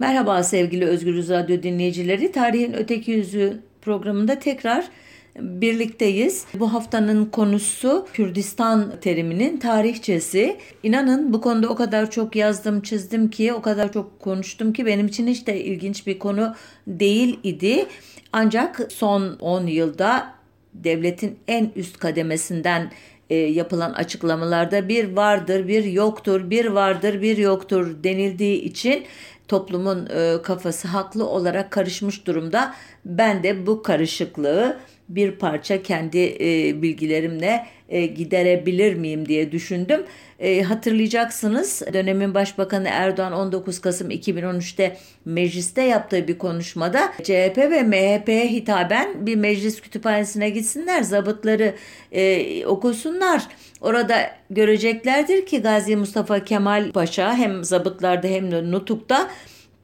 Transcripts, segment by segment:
Merhaba sevgili Özgürüz Radyo dinleyicileri. Tarihin Öteki Yüzü programında tekrar birlikteyiz. Bu haftanın konusu Kürdistan teriminin tarihçesi. İnanın bu konuda o kadar çok yazdım, çizdim ki, o kadar çok konuştum ki benim için hiç de ilginç bir konu değil idi. Ancak son 10 yılda devletin en üst kademesinden e, yapılan açıklamalarda bir vardır, bir yoktur, bir vardır, bir yoktur denildiği için toplumun e, kafası haklı olarak karışmış durumda. Ben de bu karışıklığı bir parça kendi e, bilgilerimle e, giderebilir miyim diye düşündüm. E, hatırlayacaksınız dönemin Başbakanı Erdoğan 19 Kasım 2013'te mecliste yaptığı bir konuşmada CHP ve MHP'ye hitaben bir meclis kütüphanesine gitsinler, zabıtları e, okusunlar. Orada göreceklerdir ki Gazi Mustafa Kemal Paşa hem zabıtlarda hem de nutukta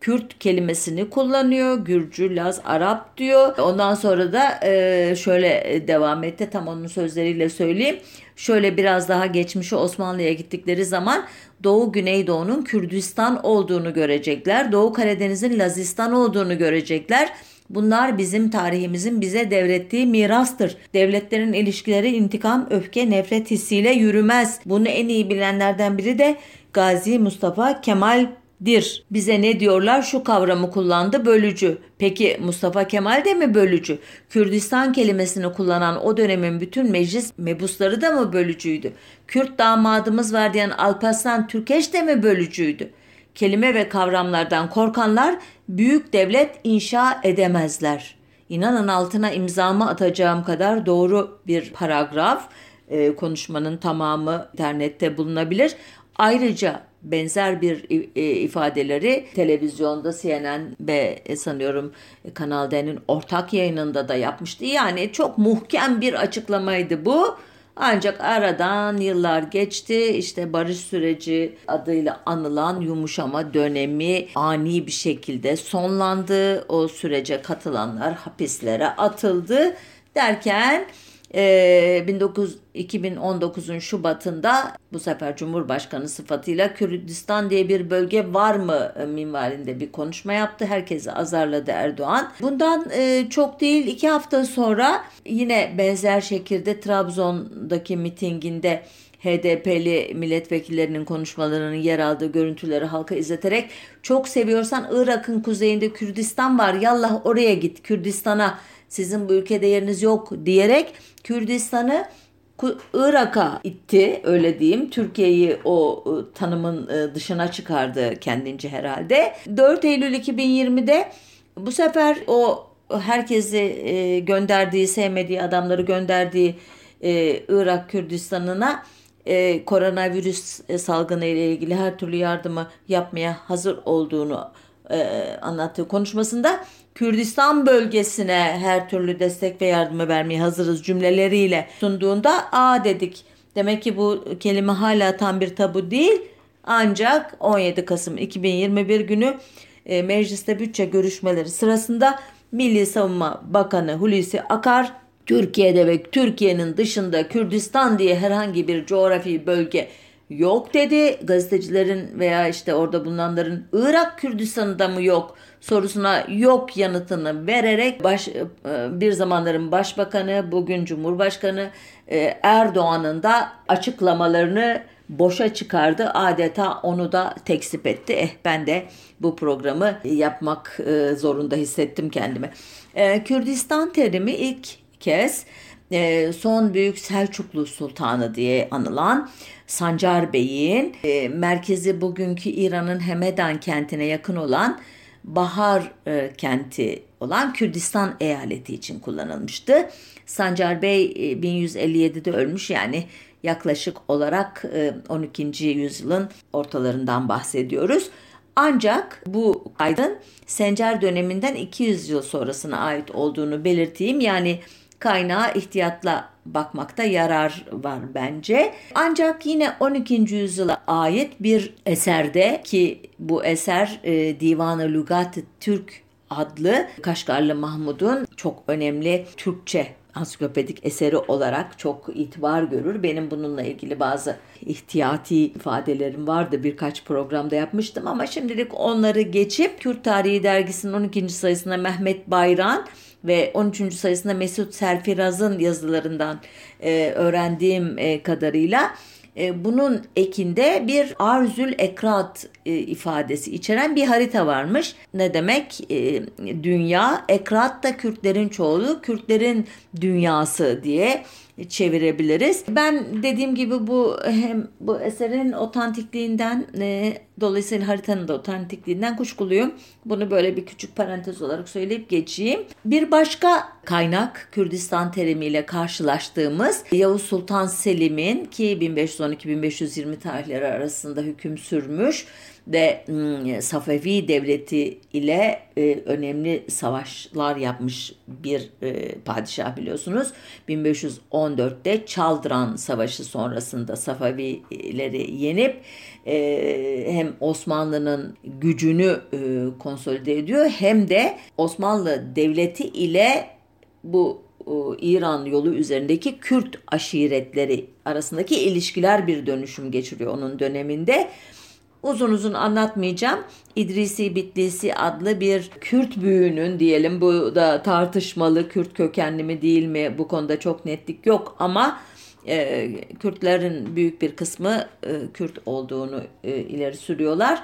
Kürt kelimesini kullanıyor. Gürcü, Laz, Arap diyor. Ondan sonra da e, şöyle devam etti. Tam onun sözleriyle söyleyeyim. Şöyle biraz daha geçmişe Osmanlı'ya gittikleri zaman Doğu Güneydoğu'nun Kürdistan olduğunu görecekler. Doğu Karadeniz'in Lazistan olduğunu görecekler. Bunlar bizim tarihimizin bize devrettiği mirastır. Devletlerin ilişkileri intikam, öfke, nefret hissiyle yürümez. Bunu en iyi bilenlerden biri de Gazi Mustafa Kemal dir. Bize ne diyorlar? Şu kavramı kullandı bölücü. Peki Mustafa Kemal de mi bölücü? Kürdistan kelimesini kullanan o dönemin bütün meclis mebusları da mı bölücüydü? Kürt damadımız var diyen Alparslan Türkeş de mi bölücüydü? Kelime ve kavramlardan korkanlar büyük devlet inşa edemezler. İnanın altına imzamı atacağım kadar doğru bir paragraf. E, konuşmanın tamamı internette bulunabilir. Ayrıca benzer bir e, ifadeleri televizyonda CNN ve e, sanıyorum Kanal D'nin ortak yayınında da yapmıştı. Yani çok muhkem bir açıklamaydı bu. Ancak aradan yıllar geçti. İşte barış süreci adıyla anılan yumuşama dönemi ani bir şekilde sonlandı. O sürece katılanlar hapislere atıldı derken e, 19 2019'un Şubat'ında bu sefer Cumhurbaşkanı sıfatıyla Kürdistan diye bir bölge var mı e, minvalinde bir konuşma yaptı. Herkesi azarladı Erdoğan. Bundan e, çok değil iki hafta sonra yine benzer şekilde Trabzon'daki mitinginde HDP'li milletvekillerinin konuşmalarının yer aldığı görüntüleri halka izleterek çok seviyorsan Irak'ın kuzeyinde Kürdistan var yallah oraya git Kürdistan'a sizin bu ülkede yeriniz yok diyerek Kürdistan'ı Irak'a itti öyle diyeyim. Türkiye'yi o ıı, tanımın ıı, dışına çıkardı kendince herhalde. 4 Eylül 2020'de bu sefer o herkesi gönderdiği, sevmediği adamları gönderdiği Irak Kürdistan'ına koronavirüs salgını ile ilgili her türlü yardımı yapmaya hazır olduğunu anlattığı konuşmasında Kürdistan bölgesine her türlü destek ve yardımı vermeye hazırız cümleleriyle sunduğunda a dedik. Demek ki bu kelime hala tam bir tabu değil. Ancak 17 Kasım 2021 günü e, mecliste bütçe görüşmeleri sırasında Milli Savunma Bakanı Hulusi Akar Türkiye'de ve Türkiye'nin dışında Kürdistan diye herhangi bir coğrafi bölge yok dedi. Gazetecilerin veya işte orada bulunanların Irak Kürdistan'da mı yok sorusuna yok yanıtını vererek baş, e, bir zamanların başbakanı, bugün Cumhurbaşkanı e, Erdoğan'ın da açıklamalarını boşa çıkardı. Adeta onu da tekzip etti. Eh ben de bu programı yapmak e, zorunda hissettim kendimi. Kürdistan terimi ilk kez son büyük Selçuklu Sultanı diye anılan Sancar Bey'in merkezi bugünkü İran'ın Hemedan kentine yakın olan Bahar e, kenti olan Kürdistan eyaleti için kullanılmıştı. Sancar Bey e, 1157'de ölmüş yani yaklaşık olarak e, 12. yüzyılın ortalarından bahsediyoruz. Ancak bu kaydın Sencer döneminden 200 yıl sonrasına ait olduğunu belirteyim. Yani kaynağa ihtiyatla bakmakta yarar var bence. Ancak yine 12. yüzyıla ait bir eserde ki bu eser e, Divan-ı Lugat Türk adlı Kaşgarlı Mahmud'un çok önemli Türkçe ansiklopedik eseri olarak çok itibar görür. Benim bununla ilgili bazı ihtiyati ifadelerim vardı. Birkaç programda yapmıştım ama şimdilik onları geçip Kürt Tarihi Dergisi'nin 12. sayısında Mehmet Bayran ve 13. sayısında Mesut Serfiraz'ın yazılarından e, öğrendiğim e, kadarıyla e, bunun ekinde bir arzül ekrat e, ifadesi içeren bir harita varmış. Ne demek? E, dünya, ekrat da Kürtlerin çoğulu, Kürtlerin dünyası diye çevirebiliriz. Ben dediğim gibi bu hem bu eserin otantikliğinden e, dolayısıyla haritanın da otantikliğinden kuşkuluyum. Bunu böyle bir küçük parantez olarak söyleyip geçeyim. Bir başka kaynak Kürdistan terimiyle karşılaştığımız Yavuz Sultan Selim'in ki 1512-1520 tarihleri arasında hüküm sürmüş ve hmm, Safevi devleti ile e, önemli savaşlar yapmış bir e, padişah biliyorsunuz. 1514'te Çaldıran Savaşı sonrasında Safevileri yenip e, hem Osmanlı'nın gücünü e, konsolide ediyor hem de Osmanlı devleti ile bu İran yolu üzerindeki Kürt aşiretleri arasındaki ilişkiler bir dönüşüm geçiriyor onun döneminde. Uzun uzun anlatmayacağım. İdrisi Bitlisi adlı bir Kürt büyüğünün diyelim bu da tartışmalı Kürt kökenli mi değil mi bu konuda çok netlik yok ama e, Kürtlerin büyük bir kısmı e, Kürt olduğunu e, ileri sürüyorlar.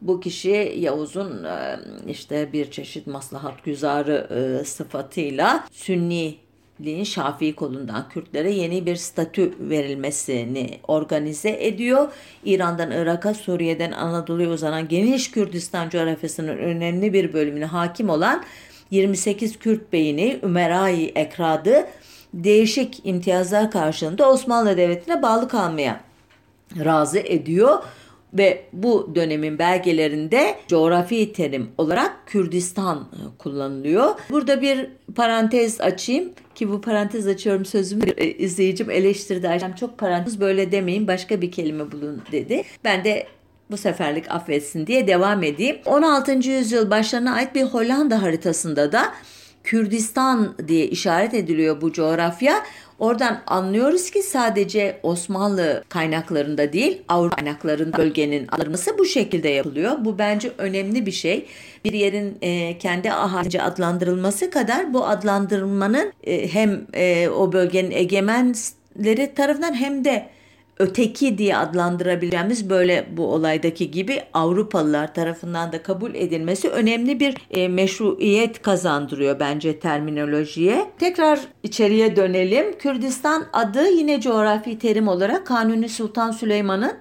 Bu kişi Yavuz'un e, işte bir çeşit maslahat güzarı e, sıfatıyla Sünni Liğin Şafii kolundan Kürtlere yeni bir statü verilmesini organize ediyor. İran'dan Irak'a, Suriye'den Anadolu'ya uzanan geniş Kürdistan coğrafyasının önemli bir bölümüne hakim olan 28 Kürt beyini Ümerai Ekradı değişik imtiyazlar karşılığında Osmanlı Devleti'ne bağlı kalmaya razı ediyor ve bu dönemin belgelerinde coğrafi terim olarak Kürdistan e, kullanılıyor. Burada bir parantez açayım ki bu parantez açıyorum sözümü e, izleyicim eleştirdi. Ayşem çok parantez böyle demeyin başka bir kelime bulun dedi. Ben de bu seferlik affetsin diye devam edeyim. 16. yüzyıl başlarına ait bir Hollanda haritasında da Kürdistan diye işaret ediliyor bu coğrafya. Oradan anlıyoruz ki sadece Osmanlı kaynaklarında değil Avrupa kaynaklarında bölgenin alınması bu şekilde yapılıyor. Bu bence önemli bir şey. Bir yerin e, kendi ahalice adlandırılması kadar bu adlandırmanın e, hem e, o bölgenin egemenleri tarafından hem de öteki diye adlandırabileceğimiz böyle bu olaydaki gibi Avrupalılar tarafından da kabul edilmesi önemli bir e, meşruiyet kazandırıyor bence terminolojiye. Tekrar içeriye dönelim. Kürdistan adı yine coğrafi terim olarak Kanuni Sultan Süleyman'ın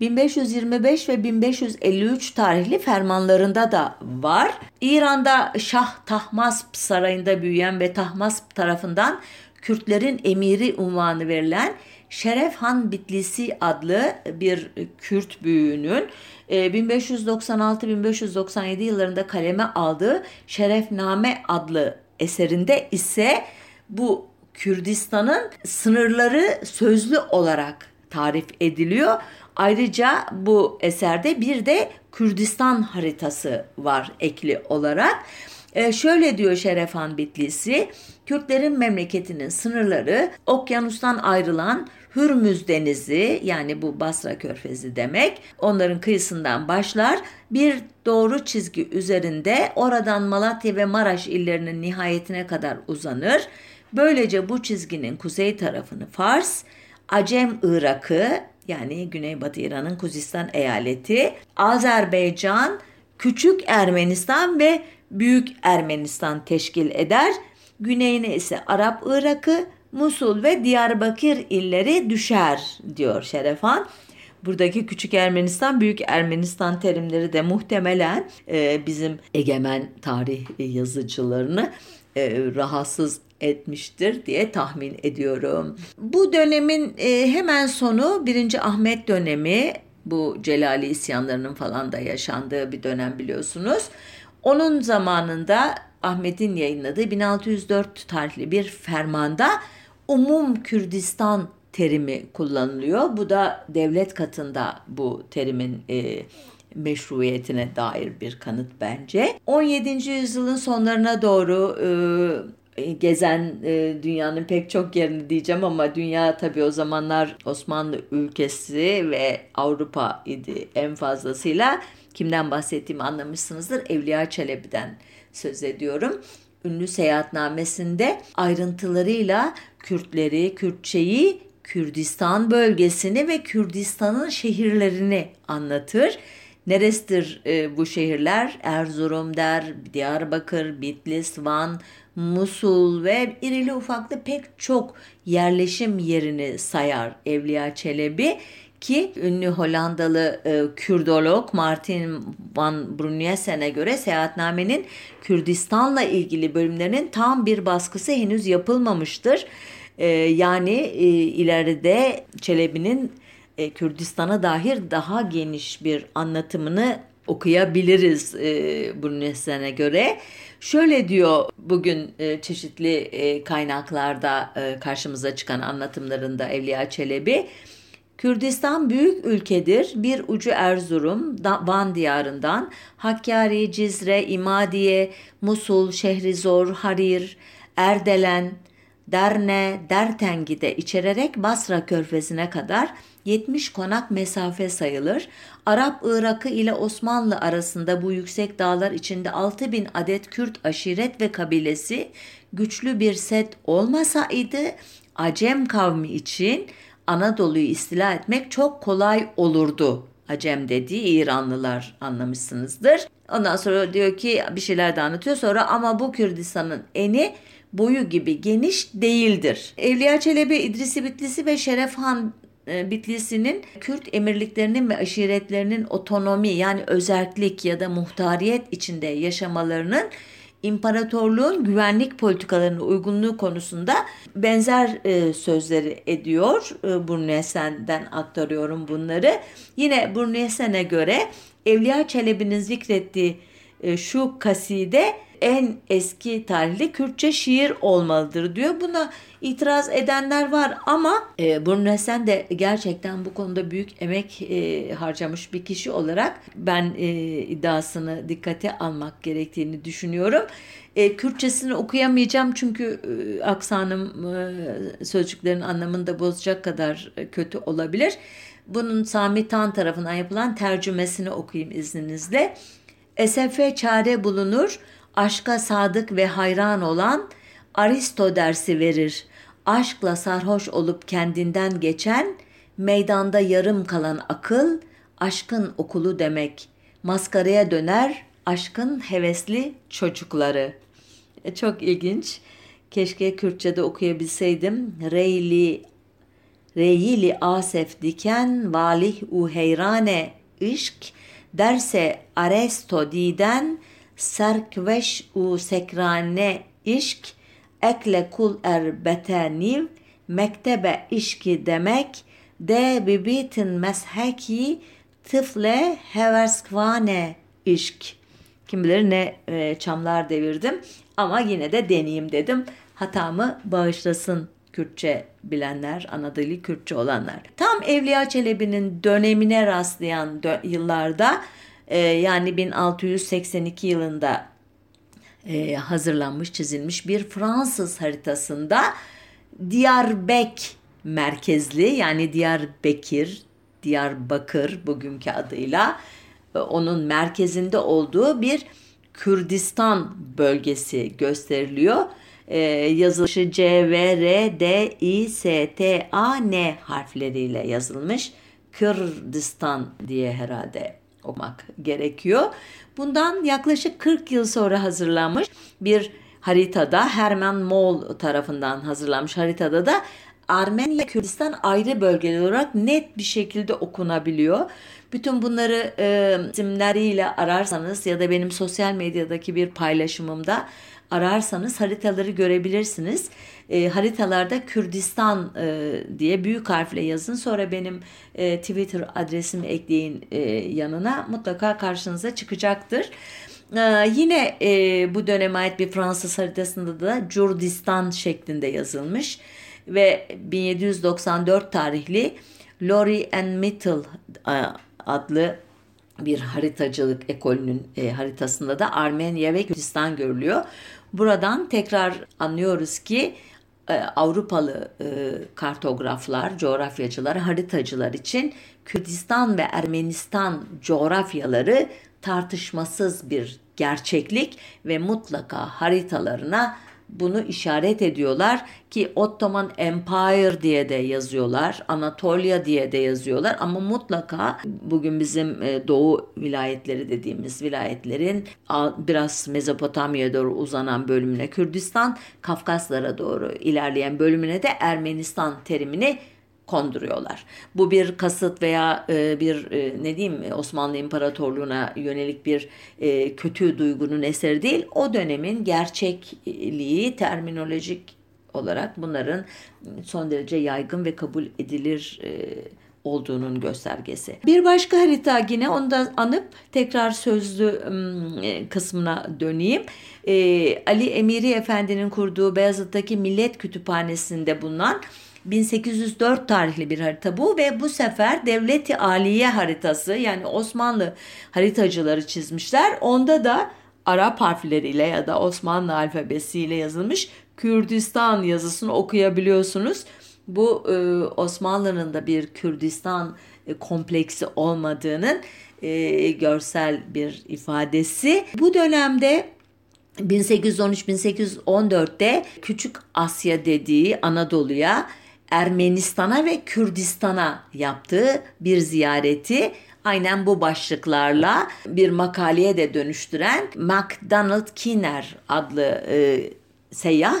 1525 ve 1553 tarihli fermanlarında da var. İran'da Şah Tahmasp sarayında büyüyen ve Tahmasp tarafından Kürtlerin emiri unvanı verilen Şeref Han Bitlisi adlı bir Kürt büyüğünün 1596-1597 e, yıllarında kaleme aldığı Şerefname adlı eserinde ise bu Kürdistan'ın sınırları sözlü olarak tarif ediliyor. Ayrıca bu eserde bir de Kürdistan haritası var ekli olarak. Ee, şöyle diyor Şerefhan Bitlisi, Kürtlerin memleketinin sınırları okyanustan ayrılan Hürmüz Denizi yani bu Basra Körfezi demek onların kıyısından başlar bir doğru çizgi üzerinde oradan Malatya ve Maraş illerinin nihayetine kadar uzanır. Böylece bu çizginin kuzey tarafını Fars, Acem Irak'ı yani Güneybatı İran'ın Kuzistan eyaleti, Azerbaycan, Küçük Ermenistan ve Büyük Ermenistan teşkil eder. Güneyine ise Arap Irak'ı, Musul ve Diyarbakır illeri düşer diyor Şerefan. Buradaki küçük Ermenistan, büyük Ermenistan terimleri de muhtemelen e, bizim egemen tarih yazıcılarını e, rahatsız etmiştir diye tahmin ediyorum. Bu dönemin e, hemen sonu 1. Ahmet dönemi bu Celali isyanlarının falan da yaşandığı bir dönem biliyorsunuz. Onun zamanında Ahmet'in yayınladığı 1604 tarihli bir fermanda umum Kürdistan terimi kullanılıyor. Bu da devlet katında bu terimin e, meşruiyetine dair bir kanıt bence. 17. yüzyılın sonlarına doğru gezen e, dünyanın pek çok yerini diyeceğim ama dünya tabii o zamanlar Osmanlı ülkesi ve Avrupa idi en fazlasıyla. Kimden bahsettiğimi anlamışsınızdır. Evliya Çelebi'den söz ediyorum. Ünlü seyahatnamesinde ayrıntılarıyla Kürtleri, Kürtçeyi, Kürdistan bölgesini ve Kürdistan'ın şehirlerini anlatır. Neresidir e, bu şehirler? Erzurum der, Diyarbakır, Bitlis, Van, Musul ve irili ufaklı pek çok yerleşim yerini sayar Evliya Çelebi ki ünlü Hollandalı e, Kürdolog Martin van Brunyesen'e göre seyahatnamenin Kürdistan'la ilgili bölümlerinin tam bir baskısı henüz yapılmamıştır. E, yani e, ileride Çelebi'nin e, Kürdistan'a dair daha geniş bir anlatımını okuyabiliriz e, Brunyesen'e göre. Şöyle diyor bugün e, çeşitli e, kaynaklarda e, karşımıza çıkan anlatımlarında Evliya Çelebi. Kürdistan büyük ülkedir. Bir ucu Erzurum, Van diyarından Hakkari, Cizre, İmadiye, Musul, Şehrizor, Harir, Erdelen, Derne, Dertengi'de içererek Basra körfezine kadar 70 konak mesafe sayılır. Arap Irak'ı ile Osmanlı arasında bu yüksek dağlar içinde 6000 adet Kürt aşiret ve kabilesi güçlü bir set olmasaydı Acem kavmi için Anadolu'yu istila etmek çok kolay olurdu. Acem dediği İranlılar anlamışsınızdır. Ondan sonra diyor ki bir şeyler de anlatıyor sonra ama bu Kürdistan'ın eni boyu gibi geniş değildir. Evliya Çelebi, İdrisi Bitlisi ve Şerefhan e, Bitlisi'nin Kürt emirliklerinin ve aşiretlerinin otonomi yani özellik ya da muhtariyet içinde yaşamalarının imparatorluğun güvenlik politikalarının uygunluğu konusunda benzer e, sözleri ediyor. E, Burnesen'den aktarıyorum bunları. Yine Burnesen'e göre Evliya Çelebi'nin zikrettiği e, şu kaside en eski tarihli Kürtçe şiir olmalıdır diyor. Buna itiraz edenler var ama e, Brunesen de gerçekten bu konuda büyük emek e, harcamış bir kişi olarak ben e, iddiasını dikkate almak gerektiğini düşünüyorum. E, Kürtçesini okuyamayacağım çünkü e, aksanım e, sözcüklerin anlamını da bozacak kadar kötü olabilir. Bunun Sami Tan tarafından yapılan tercümesini okuyayım izninizle. Esefe çare bulunur, aşka sadık ve hayran olan Aristo dersi verir. Aşkla sarhoş olup kendinden geçen, meydanda yarım kalan akıl, aşkın okulu demek. Maskaraya döner, aşkın hevesli çocukları. E, çok ilginç. Keşke Kürtçe'de okuyabilseydim. Reyli Reyili asef diken valih u heyrane işk derse aresto diden serkveş u sekrane işk ekle kul er beteniv mektebe işki demek de bibitin mesheki tıfle heverskvane işk. Kim bilir ne e, çamlar devirdim ama yine de deneyeyim dedim. Hatamı bağışlasın Kürtçe bilenler, Anadolu Kürtçe olanlar. Tam Evliya Çelebi'nin dönemine rastlayan dö- yıllarda e, yani 1682 yılında e, hazırlanmış, çizilmiş bir Fransız haritasında Diyarbek merkezli yani Diyarbekir, Diyarbakır bugünkü adıyla e, onun merkezinde olduğu bir Kürdistan bölgesi gösteriliyor. Ee, yazılışı C, V, R, D, I, S, T, A, N harfleriyle yazılmış. Kürdistan diye herhalde okumak gerekiyor. Bundan yaklaşık 40 yıl sonra hazırlanmış bir haritada Herman Moll tarafından hazırlanmış haritada da Armenya Kürdistan ayrı bölgeler olarak net bir şekilde okunabiliyor. Bütün bunları e, isimleriyle ararsanız ya da benim sosyal medyadaki bir paylaşımımda ararsanız haritaları görebilirsiniz. E, haritalarda Kürdistan e, diye büyük harfle yazın. Sonra benim e, Twitter adresimi ekleyin e, yanına mutlaka karşınıza çıkacaktır. Ee, yine e, bu döneme ait bir Fransız haritasında da Kurdistan şeklinde yazılmış ve 1794 tarihli Lori and Mittel e, adlı bir haritacılık ekolünün e, haritasında da Armenya ve Kürdistan görülüyor. Buradan tekrar anlıyoruz ki Avrupalı e, kartograflar, coğrafyacılar, haritacılar için Kürdistan ve Ermenistan coğrafyaları tartışmasız bir gerçeklik ve mutlaka haritalarına bunu işaret ediyorlar ki Ottoman Empire diye de yazıyorlar, Anatolia diye de yazıyorlar. Ama mutlaka bugün bizim e, doğu vilayetleri dediğimiz vilayetlerin biraz Mezopotamya'ya doğru uzanan bölümüne Kürdistan, Kafkaslara doğru ilerleyen bölümüne de Ermenistan terimini konduruyorlar. Bu bir kasıt veya e, bir e, ne diyeyim Osmanlı İmparatorluğu'na yönelik bir e, kötü duygunun eseri değil. O dönemin gerçekliği terminolojik olarak bunların son derece yaygın ve kabul edilir e, olduğunun göstergesi. Bir başka harita yine onu da anıp tekrar sözlü e, kısmına döneyim. E, Ali Emiri Efendi'nin kurduğu Beyazıt'taki Millet Kütüphanesi'nde bulunan 1804 tarihli bir harita bu ve bu sefer Devleti Aliye haritası yani Osmanlı haritacıları çizmişler. Onda da Arap harfleriyle ya da Osmanlı alfabesiyle yazılmış Kürdistan yazısını okuyabiliyorsunuz. Bu e, Osmanlı'nın da bir Kürdistan e, kompleksi olmadığının e, görsel bir ifadesi. Bu dönemde 1813-1814'te Küçük Asya dediği Anadolu'ya Ermenistan'a ve Kürdistan'a yaptığı bir ziyareti aynen bu başlıklarla bir makaleye de dönüştüren MacDonald Kinner adlı e, seyyah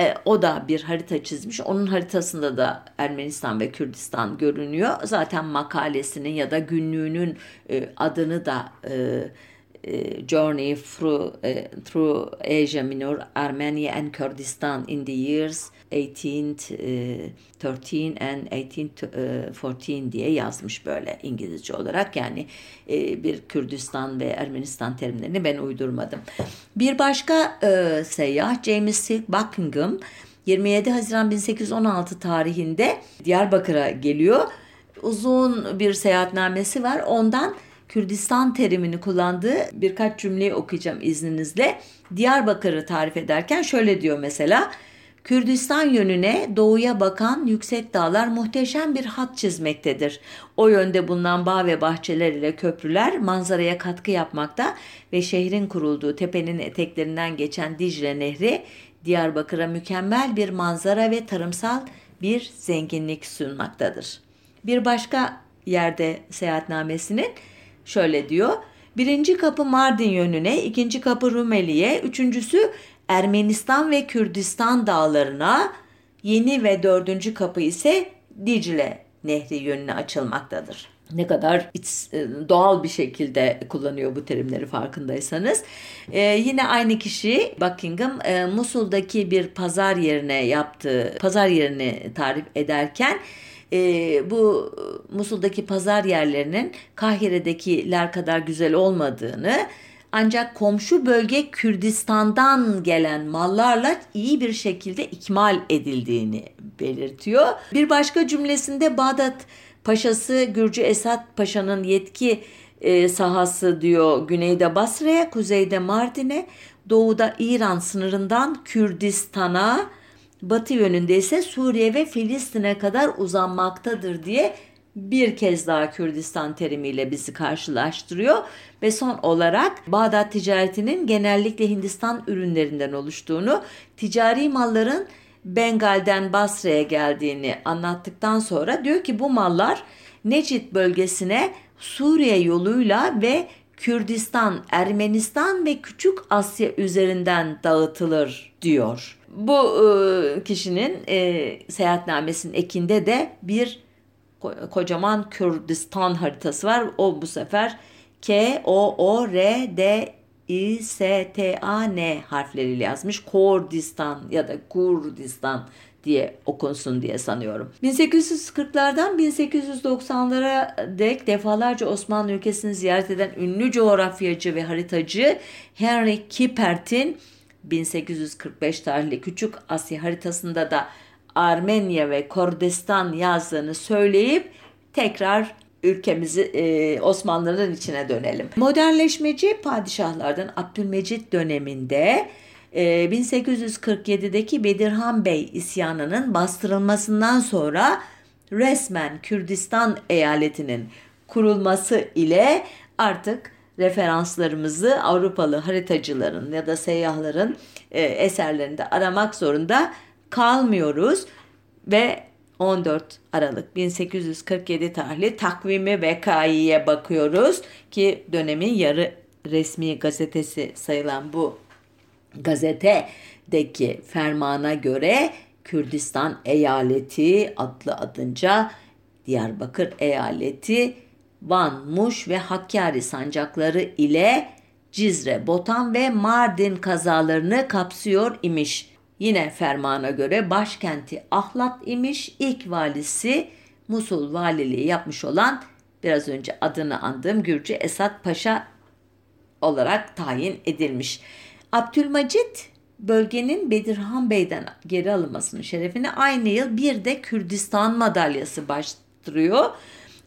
e, o da bir harita çizmiş. Onun haritasında da Ermenistan ve Kürdistan görünüyor. Zaten makalesinin ya da günlüğünün e, adını da e, journey through uh, through Asia Minor, Armenia and Kurdistan in the years 1813 and 1814 diye yazmış böyle İngilizce olarak yani e, bir Kürdistan ve Ermenistan terimlerini ben uydurmadım. Bir başka e, seyyah James Silk Buckingham 27 Haziran 1816 tarihinde Diyarbakır'a geliyor. Uzun bir seyahatnamesi var. Ondan Kürdistan terimini kullandığı birkaç cümleyi okuyacağım izninizle. Diyarbakır'ı tarif ederken şöyle diyor mesela. Kürdistan yönüne doğuya bakan yüksek dağlar muhteşem bir hat çizmektedir. O yönde bulunan bağ ve bahçeler ile köprüler manzaraya katkı yapmakta ve şehrin kurulduğu tepenin eteklerinden geçen Dicle Nehri Diyarbakır'a mükemmel bir manzara ve tarımsal bir zenginlik sunmaktadır. Bir başka yerde seyahatnamesinin şöyle diyor. Birinci kapı Mardin yönüne, ikinci kapı Rumeli'ye, üçüncüsü Ermenistan ve Kürdistan dağlarına, yeni ve dördüncü kapı ise Dicle Nehri yönüne açılmaktadır. Ne kadar iç, e, doğal bir şekilde kullanıyor bu terimleri farkındaysanız. Ee, yine aynı kişi Buckingham e, Musul'daki bir pazar yerine yaptığı pazar yerini tarif ederken e, bu Musul'daki pazar yerlerinin Kahire'dekiler kadar güzel olmadığını ancak komşu bölge Kürdistan'dan gelen mallarla iyi bir şekilde ikmal edildiğini belirtiyor. Bir başka cümlesinde Bağdat Paşası Gürcü Esat Paşa'nın yetki e, sahası diyor güneyde Basra'ya, kuzeyde Mardin'e, doğuda İran sınırından Kürdistan'a, batı yönünde ise Suriye ve Filistin'e kadar uzanmaktadır diye bir kez daha Kürdistan terimiyle bizi karşılaştırıyor ve son olarak Bağdat ticaretinin genellikle Hindistan ürünlerinden oluştuğunu, ticari malların Bengal'den Basra'ya geldiğini anlattıktan sonra diyor ki bu mallar Necit bölgesine Suriye yoluyla ve Kürdistan, Ermenistan ve Küçük Asya üzerinden dağıtılır diyor. Bu e, kişinin e, seyahatnamesinin ekinde de bir kocaman Kürdistan haritası var. O bu sefer K, O, O, R, D, I, S, T, A, N harfleriyle yazmış. Kurdistan ya da Kurdistan diye okunsun diye sanıyorum. 1840'lardan 1890'lara dek defalarca Osmanlı ülkesini ziyaret eden ünlü coğrafyacı ve haritacı Henry Kippert'in 1845 tarihli Küçük Asya haritasında da Armenya ve Kurdistan yazdığını söyleyip tekrar ülkemizi e, Osmanlıların içine dönelim. Modernleşmeci padişahlardan Abdülmecit döneminde 1847'deki Bedirhan Bey isyanının bastırılmasından sonra resmen Kürdistan eyaletinin kurulması ile artık referanslarımızı Avrupalı haritacıların ya da seyyahların e, eserlerinde aramak zorunda kalmıyoruz ve 14 Aralık 1847 tarihli takvimi vekaiye bakıyoruz ki dönemin yarı resmi gazetesi sayılan bu gazetedeki fermana göre Kürdistan eyaleti adlı adınca Diyarbakır eyaleti Van, Muş ve Hakkari sancakları ile Cizre, Botan ve Mardin kazalarını kapsıyor imiş. Yine fermana göre başkenti Ahlat imiş. İlk valisi Musul valiliği yapmış olan biraz önce adını andığım Gürcü Esat Paşa olarak tayin edilmiş. Abdülmacit bölgenin Bedirhan Bey'den geri alınmasının şerefine aynı yıl bir de Kürdistan madalyası başlıyor.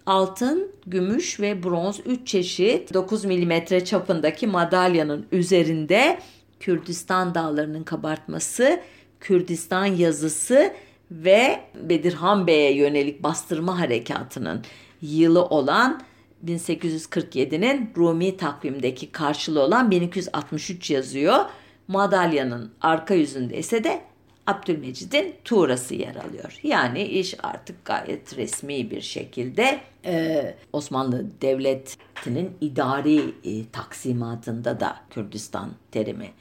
Altın, gümüş ve bronz 3 çeşit 9 mm çapındaki madalyanın üzerinde Kürdistan dağlarının kabartması, Kürdistan yazısı ve Bedirhan Bey'e yönelik bastırma harekatının yılı olan 1847'nin Rumi takvimdeki karşılığı olan 1263 yazıyor. Madalyanın arka yüzünde ise de Abdülmecid'in tuğrası yer alıyor. Yani iş artık gayet resmi bir şekilde e, Osmanlı Devleti'nin idari e, taksimatında da Kürdistan terimi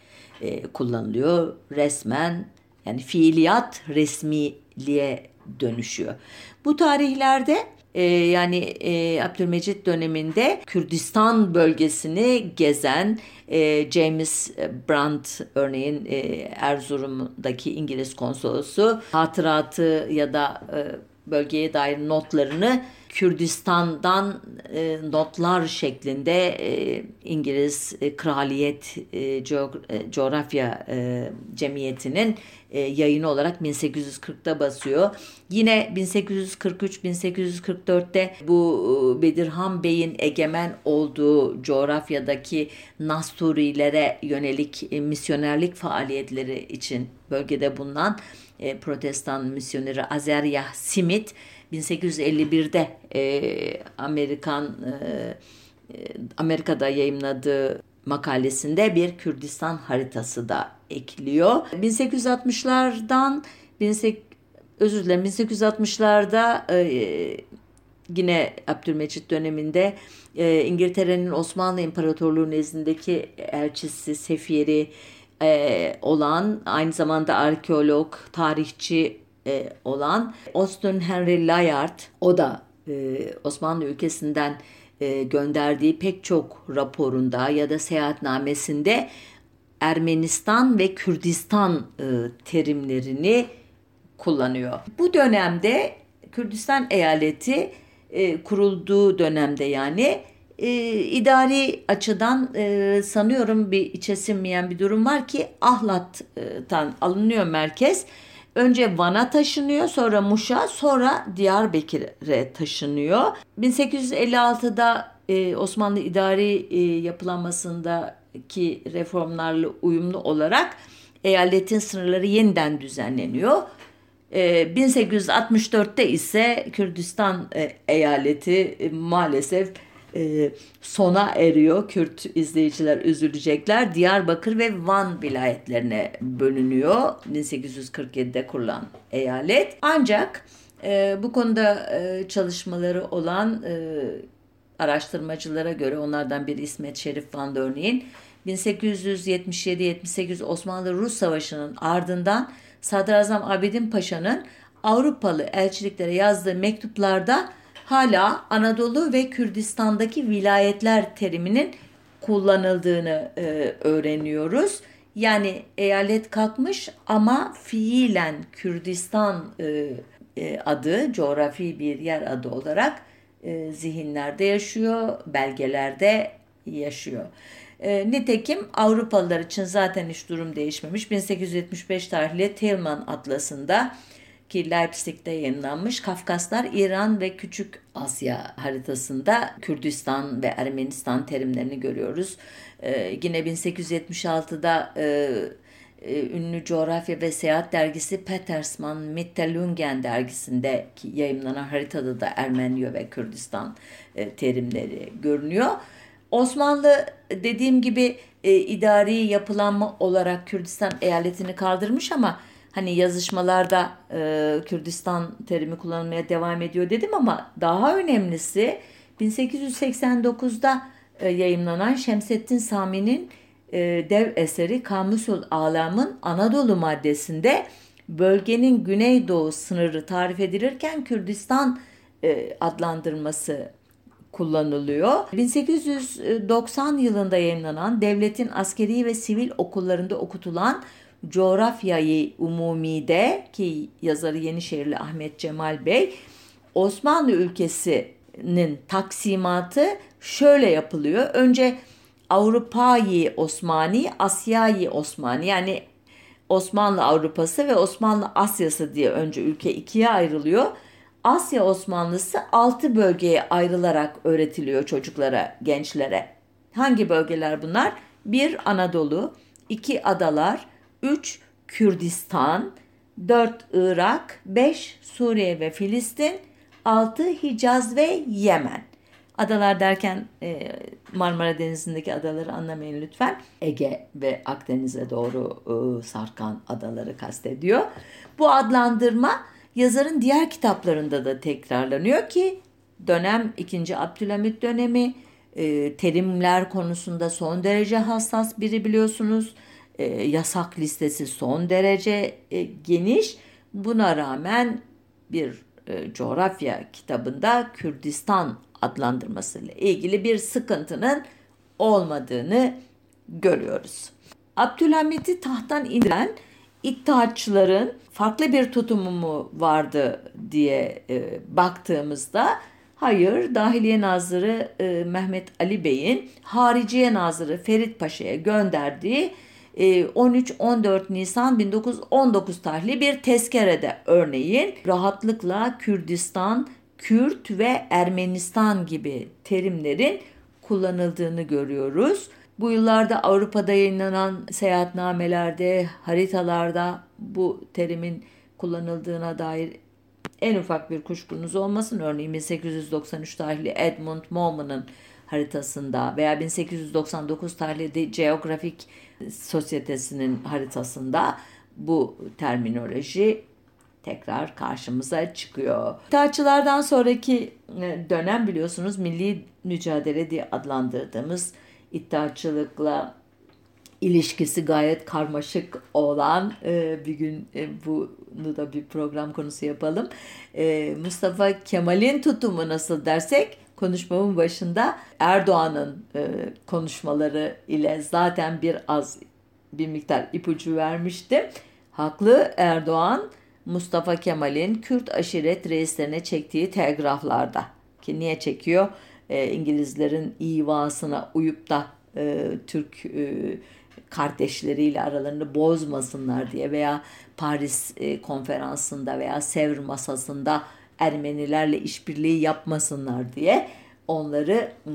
e, kullanılıyor. Resmen yani fiiliyat resmiliğe dönüşüyor. Bu tarihlerde e, yani e, Abdülmecit döneminde Kürdistan bölgesini gezen e, James Brandt örneğin e, Erzurum'daki İngiliz konsolosu hatıratı ya da e, bölgeye dair notlarını Kürdistan'dan e, notlar şeklinde e, İngiliz e, Kraliyet e, Co e, Coğrafya e, Cemiyeti'nin e, yayını olarak 1840'da basıyor. Yine 1843-1844'te bu e, Bedirhan Bey'in egemen olduğu coğrafyadaki Nasturilere yönelik e, misyonerlik faaliyetleri için bölgede bulunan e, protestan misyoneri Azeryah Simit 1851'de e, Amerikan e, e, Amerika'da yayımladığı makalesinde bir Kürdistan haritası da ekliyor. 1860'lardan 18 özür dilerim 1860'larda e, yine Abdülmecit döneminde e, İngiltere'nin Osmanlı İmparatorluğu nezdindeki elçisi, sefiri e, olan aynı zamanda arkeolog, tarihçi e, olan Austin Henry Layard o da e, Osmanlı ülkesinden e, gönderdiği pek çok raporunda ya da seyahatnamesinde Ermenistan ve Kürdistan e, terimlerini kullanıyor. Bu dönemde Kürdistan eyaleti e, kurulduğu dönemde yani e, idari açıdan e, sanıyorum bir içe sinmeyen bir durum var ki Ahlat'tan alınıyor merkez. Önce Van'a taşınıyor, sonra Muş'a, sonra Diyarbakır'a taşınıyor. 1856'da e, Osmanlı idari e, yapılanmasındaki reformlarla uyumlu olarak eyaletin sınırları yeniden düzenleniyor. 1864'te e, ise Kürdistan e, eyaleti e, maalesef sona eriyor. Kürt izleyiciler üzülecekler. Diyarbakır ve Van vilayetlerine bölünüyor. 1847'de kurulan eyalet. Ancak bu konuda çalışmaları olan araştırmacılara göre onlardan biri İsmet Şerif Van örneğin 1877-78 Osmanlı-Rus Savaşı'nın ardından Sadrazam Abidin Paşa'nın Avrupalı elçiliklere yazdığı mektuplarda hala Anadolu ve Kürdistan'daki vilayetler teriminin kullanıldığını e, öğreniyoruz. Yani eyalet kalkmış ama fiilen Kürdistan e, e, adı coğrafi bir yer adı olarak e, zihinlerde yaşıyor, belgelerde yaşıyor. E, nitekim Avrupalılar için zaten hiç durum değişmemiş. 1875 tarihli Tillman Atlası'nda ki Leipzig'te yayınlanmış Kafkaslar, İran ve Küçük Asya haritasında Kürdistan ve Ermenistan terimlerini görüyoruz. Ee, yine 1876'da e, e, ünlü coğrafya ve seyahat dergisi Petersman Mittelungen dergisinde yayınlanan haritada da Ermeniyo ve Kürdistan e, terimleri görünüyor. Osmanlı dediğim gibi e, idari yapılanma olarak Kürdistan eyaletini kaldırmış ama hani yazışmalarda e, Kürdistan terimi kullanılmaya devam ediyor dedim ama daha önemlisi 1889'da e, yayımlanan Şemsettin Sami'nin e, dev eseri Kamusul Alam'ın Anadolu maddesinde bölgenin güneydoğu sınırı tarif edilirken Kürdistan e, adlandırması kullanılıyor. 1890 yılında yayınlanan devletin askeri ve sivil okullarında okutulan Coğrafyayı Umumi'de ki yazarı Yenişehirli Ahmet Cemal Bey Osmanlı ülkesinin taksimatı şöyle yapılıyor. Önce Avrupa'yı Osmani, Asya'yı Osmani yani Osmanlı Avrupası ve Osmanlı Asyası diye önce ülke ikiye ayrılıyor. Asya Osmanlısı altı bölgeye ayrılarak öğretiliyor çocuklara, gençlere. Hangi bölgeler bunlar? Bir Anadolu, iki Adalar, üç Kürdistan, dört Irak, beş Suriye ve Filistin, altı Hicaz ve Yemen. Adalar derken e, Marmara Denizi'ndeki adaları anlamayın lütfen. Ege ve Akdeniz'e doğru e, sarkan adaları kastediyor. Bu adlandırma yazarın diğer kitaplarında da tekrarlanıyor ki dönem 2. Abdülhamit dönemi e, terimler konusunda son derece hassas biri biliyorsunuz. E, yasak listesi son derece e, geniş. Buna rağmen bir e, coğrafya kitabında Kürdistan adlandırmasıyla ilgili bir sıkıntının olmadığını görüyoruz. Abdülhamit'i tahttan indiren İttihatçıların farklı bir tutumu mu vardı diye e, baktığımızda hayır Dahiliye Nazırı e, Mehmet Ali Bey'in Hariciye Nazırı Ferit Paşa'ya gönderdiği 13-14 e, Nisan 1919 tarihli bir tezkerede örneğin rahatlıkla Kürdistan, Kürt ve Ermenistan gibi terimlerin kullanıldığını görüyoruz. Bu yıllarda Avrupa'da yayınlanan seyahatnamelerde, haritalarda bu terimin kullanıldığına dair en ufak bir kuşkunuz olmasın. Örneğin 1893 tarihli Edmund Moman'ın haritasında veya 1899 tarihli Geographic Sosyetesi'nin haritasında bu terminoloji tekrar karşımıza çıkıyor. İttihatçılardan sonraki e, dönem biliyorsunuz milli mücadele diye adlandırdığımız iddiaçılıkla ilişkisi gayet karmaşık olan e, bir gün e, bunu da bir program konusu yapalım. E, Mustafa Kemal'in tutumu nasıl dersek konuşmamın başında Erdoğan'ın e, konuşmaları ile zaten bir az bir miktar ipucu vermiştim. Haklı Erdoğan Mustafa Kemal'in Kürt aşiret reislerine çektiği telgraflarda ki niye çekiyor? e, İngilizlerin ivasına uyup da e, Türk e, kardeşleriyle aralarını bozmasınlar diye veya Paris e, konferansında veya Sevr masasında Ermenilerle işbirliği yapmasınlar diye onları e,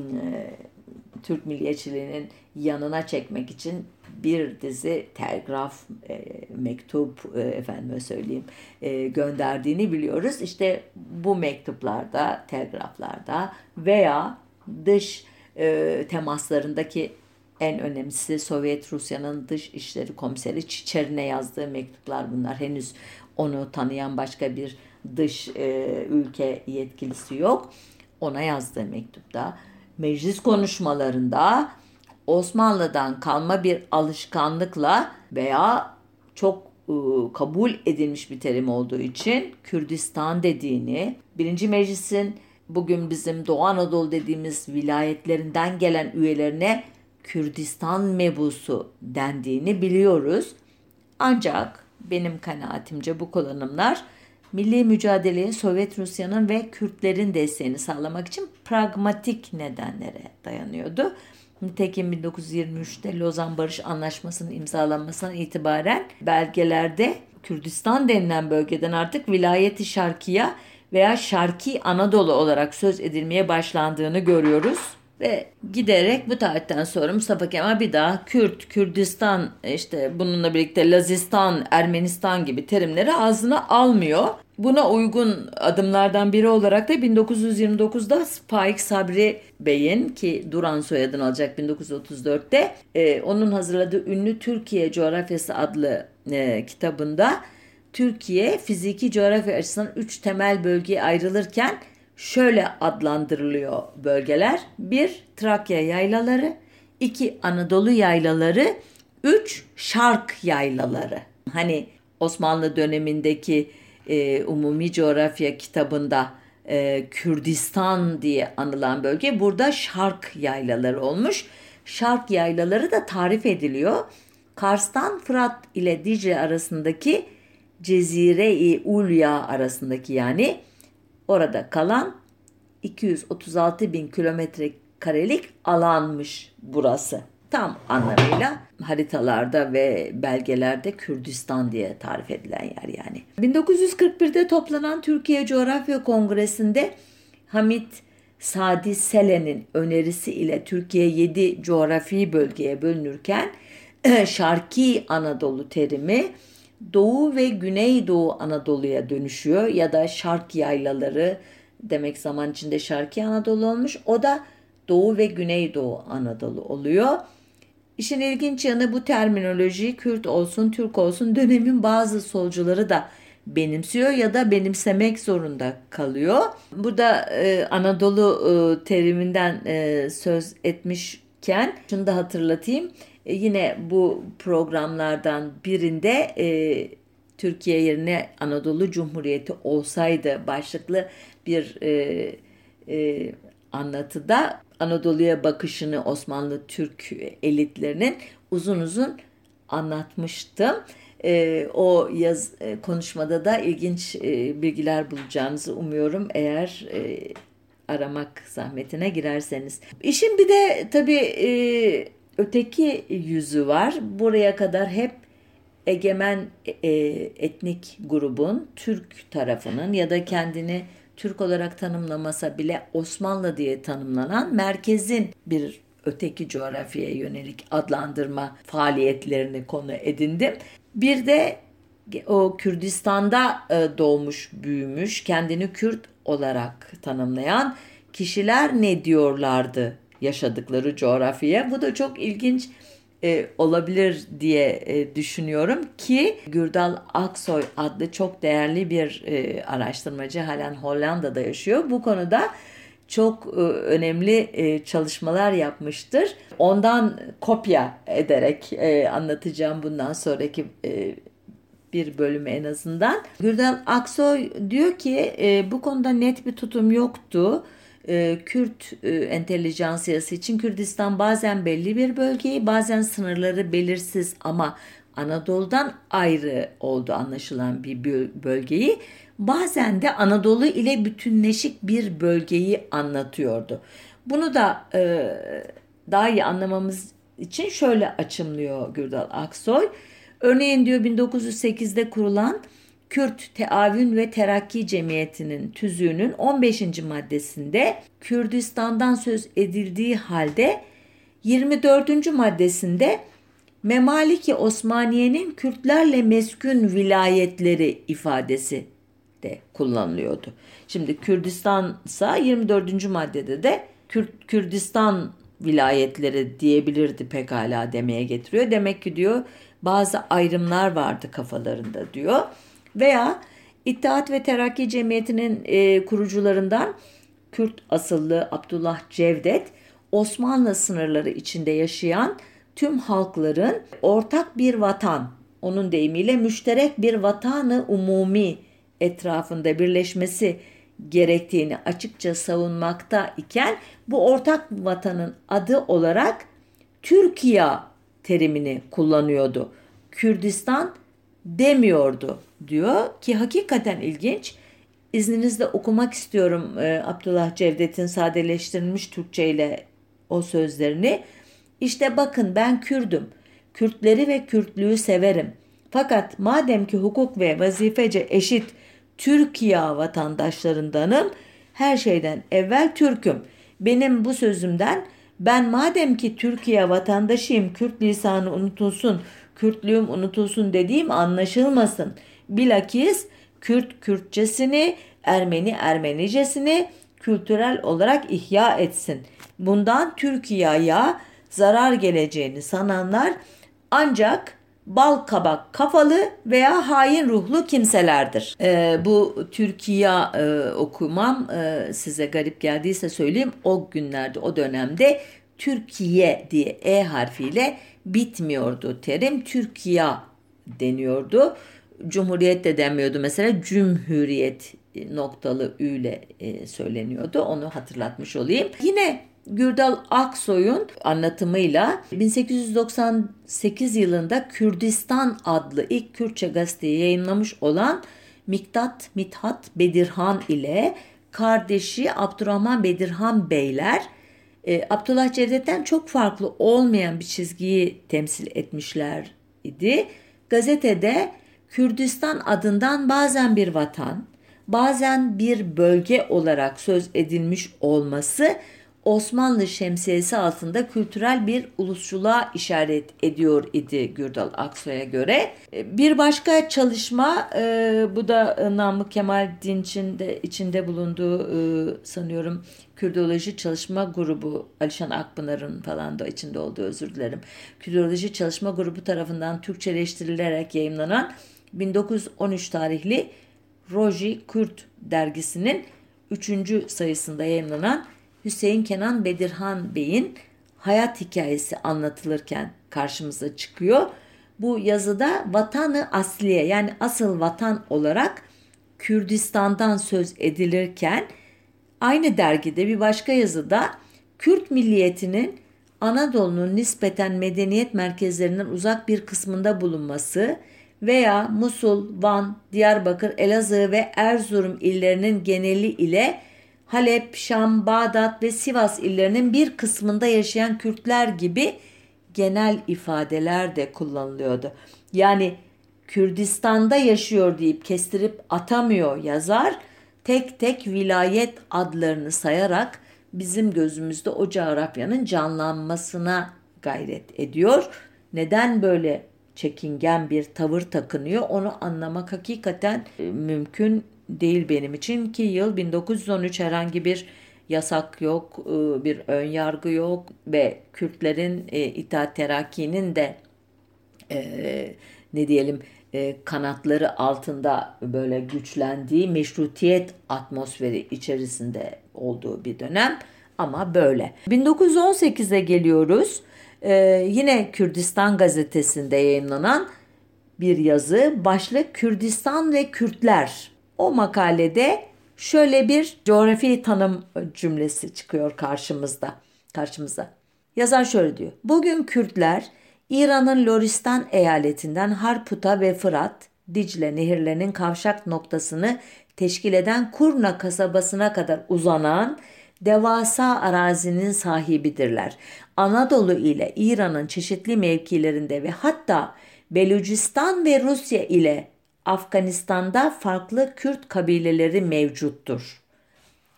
Türk milliyetçiliğinin yanına çekmek için bir dizi telgraf, e, mektup e, efendime söyleyeyim e, gönderdiğini biliyoruz. İşte bu mektuplarda, telgraflarda veya dış e, temaslarındaki en önemlisi Sovyet Rusya'nın dış işleri komiseri Çiçerine yazdığı mektuplar bunlar. Henüz onu tanıyan başka bir dış e, ülke yetkilisi yok. Ona yazdığı mektupta meclis konuşmalarında Osmanlı'dan kalma bir alışkanlıkla veya çok ıı, kabul edilmiş bir terim olduğu için Kürdistan dediğini, birinci meclisin bugün bizim Doğu Anadolu dediğimiz vilayetlerinden gelen üyelerine Kürdistan mebusu dendiğini biliyoruz. Ancak benim kanaatimce bu kullanımlar milli mücadeleye Sovyet Rusya'nın ve Kürtlerin desteğini sağlamak için pragmatik nedenlere dayanıyordu. Nitekim 1923'te Lozan Barış Anlaşması'nın imzalanmasından itibaren belgelerde Kürdistan denilen bölgeden artık vilayeti şarkiya veya Şarki Anadolu olarak söz edilmeye başlandığını görüyoruz. Ve giderek bu tarihten sonra Mustafa Kemal bir daha Kürt, Kürdistan, işte bununla birlikte Lazistan, Ermenistan gibi terimleri ağzına almıyor. Buna uygun adımlardan biri olarak da 1929'da Faik Sabri Bey'in ki Duran soyadını alacak 1934'te e, onun hazırladığı ünlü Türkiye Coğrafyası adlı e, kitabında Türkiye fiziki coğrafya açısından üç temel bölgeye ayrılırken şöyle adlandırılıyor bölgeler. Bir Trakya yaylaları, iki Anadolu yaylaları, üç Şark yaylaları. Hani Osmanlı dönemindeki e, Umumi Coğrafya kitabında e, Kürdistan diye anılan bölge burada Şark yaylaları olmuş. Şark yaylaları da tarif ediliyor. Kars'tan Fırat ile Dicle arasındaki Cezire-i Ulya arasındaki yani orada kalan 236 bin kilometre karelik alanmış burası. Tam anlamıyla haritalarda ve belgelerde Kürdistan diye tarif edilen yer yani. 1941'de toplanan Türkiye Coğrafya Kongresi'nde Hamit Sadi Selen'in önerisi ile Türkiye 7 coğrafi bölgeye bölünürken Şarki Anadolu terimi Doğu ve Güneydoğu Anadolu'ya dönüşüyor ya da Şark yaylaları demek zaman içinde Şarki Anadolu olmuş. O da Doğu ve Güneydoğu Anadolu oluyor. İşin ilginç yanı bu terminoloji Kürt olsun Türk olsun dönemin bazı solcuları da benimsiyor ya da benimsemek zorunda kalıyor. Burada e, Anadolu e, teriminden e, söz etmişken şunu da hatırlatayım. E, yine bu programlardan birinde e, Türkiye yerine Anadolu Cumhuriyeti olsaydı başlıklı bir e, e, anlatıda Anadolu'ya bakışını Osmanlı Türk elitlerinin uzun uzun anlatmıştım. E, o yaz e, konuşmada da ilginç e, bilgiler bulacağınızı umuyorum eğer e, aramak zahmetine girerseniz. İşin bir de tabii e, öteki yüzü var. Buraya kadar hep egemen e, etnik grubun Türk tarafının ya da kendini Türk olarak tanımlamasa bile Osmanlı diye tanımlanan merkezin bir öteki coğrafyaya yönelik adlandırma faaliyetlerini konu edindim. Bir de o Kürdistan'da e, doğmuş, büyümüş, kendini Kürt olarak tanımlayan kişiler ne diyorlardı yaşadıkları coğrafyaya? Bu da çok ilginç e, olabilir diye e, düşünüyorum ki Gürdal Aksoy adlı çok değerli bir e, araştırmacı halen Hollanda'da yaşıyor. Bu konuda çok e, önemli e, çalışmalar yapmıştır. Ondan kopya ederek e, anlatacağım bundan sonraki e, bir bölümü en azından. Gürdal Aksoy diyor ki e, bu konuda net bir tutum yoktu e, Kürt e, entelijansiyası için Kürdistan bazen belli bir bölgeyi bazen sınırları belirsiz ama Anadolu'dan ayrı oldu anlaşılan bir bölgeyi bazen de Anadolu ile bütünleşik bir bölgeyi anlatıyordu. Bunu da e, daha iyi anlamamız için şöyle açımlıyor Gürdal Aksoy. Örneğin diyor 1908'de kurulan Kürt Teavün ve Terakki Cemiyeti'nin tüzüğünün 15. maddesinde Kürdistan'dan söz edildiği halde 24. maddesinde Memaliki Osmaniye'nin Kürtlerle meskun vilayetleri ifadesi de kullanılıyordu. Şimdi Kürdistan ise 24. maddede de Kürt, Kürdistan vilayetleri diyebilirdi pekala demeye getiriyor. Demek ki diyor bazı ayrımlar vardı kafalarında diyor veya İttihat ve Terakki Cemiyeti'nin e, kurucularından Kürt asıllı Abdullah Cevdet, Osmanlı sınırları içinde yaşayan tüm halkların ortak bir vatan, onun deyimiyle müşterek bir vatanı umumi etrafında birleşmesi gerektiğini açıkça savunmakta iken bu ortak vatanın adı olarak Türkiye terimini kullanıyordu. Kürdistan demiyordu diyor ki hakikaten ilginç. İzninizle okumak istiyorum e, Abdullah Cevdet'in sadeleştirilmiş Türkçe ile o sözlerini. İşte bakın ben Kürdüm. Kürtleri ve Kürtlüğü severim. Fakat madem ki hukuk ve vazifece eşit Türkiye vatandaşlarındanım, her şeyden evvel Türk'üm. Benim bu sözümden ben madem ki Türkiye vatandaşıyım, Kürt lisanı unutulsun, Kürtlüğüm unutulsun dediğim anlaşılmasın. Bilakis Kürt Kürtçesini, Ermeni Ermenicesini kültürel olarak ihya etsin. Bundan Türkiye'ye zarar geleceğini sananlar ancak bal kabak kafalı veya hain ruhlu kimselerdir. Ee, bu Türkiye e, okumam e, size garip geldiyse söyleyeyim. O günlerde, o dönemde Türkiye diye E harfiyle bitmiyordu terim. Türkiye deniyordu. Cumhuriyet de denmiyordu mesela. Cumhuriyet noktalı ü ile e, söyleniyordu. Onu hatırlatmış olayım. Yine Gürdal Aksoy'un anlatımıyla 1898 yılında Kürdistan adlı ilk Kürtçe gazeteyi yayınlamış olan Miktat Mithat Bedirhan ile kardeşi Abdurrahman Bedirhan Beyler e, Abdullah Cevdet'ten çok farklı olmayan bir çizgiyi temsil etmişler idi. Gazetede Kürdistan adından bazen bir vatan, bazen bir bölge olarak söz edilmiş olması Osmanlı şemsiyesi altında kültürel bir ulusçuluğa işaret ediyor idi Gürdal Aksoy'a göre. E, bir başka çalışma e, bu da Namık Kemal Dinç'in de içinde bulunduğu e, sanıyorum Kürdoloji Çalışma Grubu Alişan Akpınar'ın falan da içinde olduğu özür dilerim. Kürdoloji Çalışma Grubu tarafından Türkçeleştirilerek yayınlanan 1913 tarihli Roji Kürt dergisinin 3. sayısında yayınlanan Hüseyin Kenan Bedirhan Bey'in hayat hikayesi anlatılırken karşımıza çıkıyor. Bu yazıda vatanı asliye yani asıl vatan olarak Kürdistan'dan söz edilirken aynı dergide bir başka yazıda Kürt milliyetinin Anadolu'nun nispeten medeniyet merkezlerinden uzak bir kısmında bulunması veya Musul, Van, Diyarbakır, Elazığ ve Erzurum illerinin geneli ile Halep, Şam, Bağdat ve Sivas illerinin bir kısmında yaşayan Kürtler gibi genel ifadeler de kullanılıyordu. Yani Kürdistan'da yaşıyor deyip kestirip atamıyor yazar. Tek tek vilayet adlarını sayarak bizim gözümüzde o coğrafyanın canlanmasına gayret ediyor. Neden böyle çekingen bir tavır takınıyor onu anlamak hakikaten e, mümkün değil benim için ki yıl 1913 herhangi bir yasak yok, e, bir ön yargı yok ve Kürtlerin e, İttihat Terakki'nin de e, ne diyelim kanatları altında böyle güçlendiği meşrutiyet atmosferi içerisinde olduğu bir dönem ama böyle. 1918'e geliyoruz. yine Kürdistan gazetesinde yayınlanan bir yazı başlık Kürdistan ve Kürtler o makalede şöyle bir coğrafi tanım cümlesi çıkıyor karşımızda. Karşımıza. Yazar şöyle diyor. Bugün Kürtler İran'ın Loristan eyaletinden Harput'a ve Fırat, Dicle nehirlerinin kavşak noktasını teşkil eden Kurna kasabasına kadar uzanan devasa arazinin sahibidirler. Anadolu ile İran'ın çeşitli mevkilerinde ve hatta Belucistan ve Rusya ile Afganistan'da farklı Kürt kabileleri mevcuttur.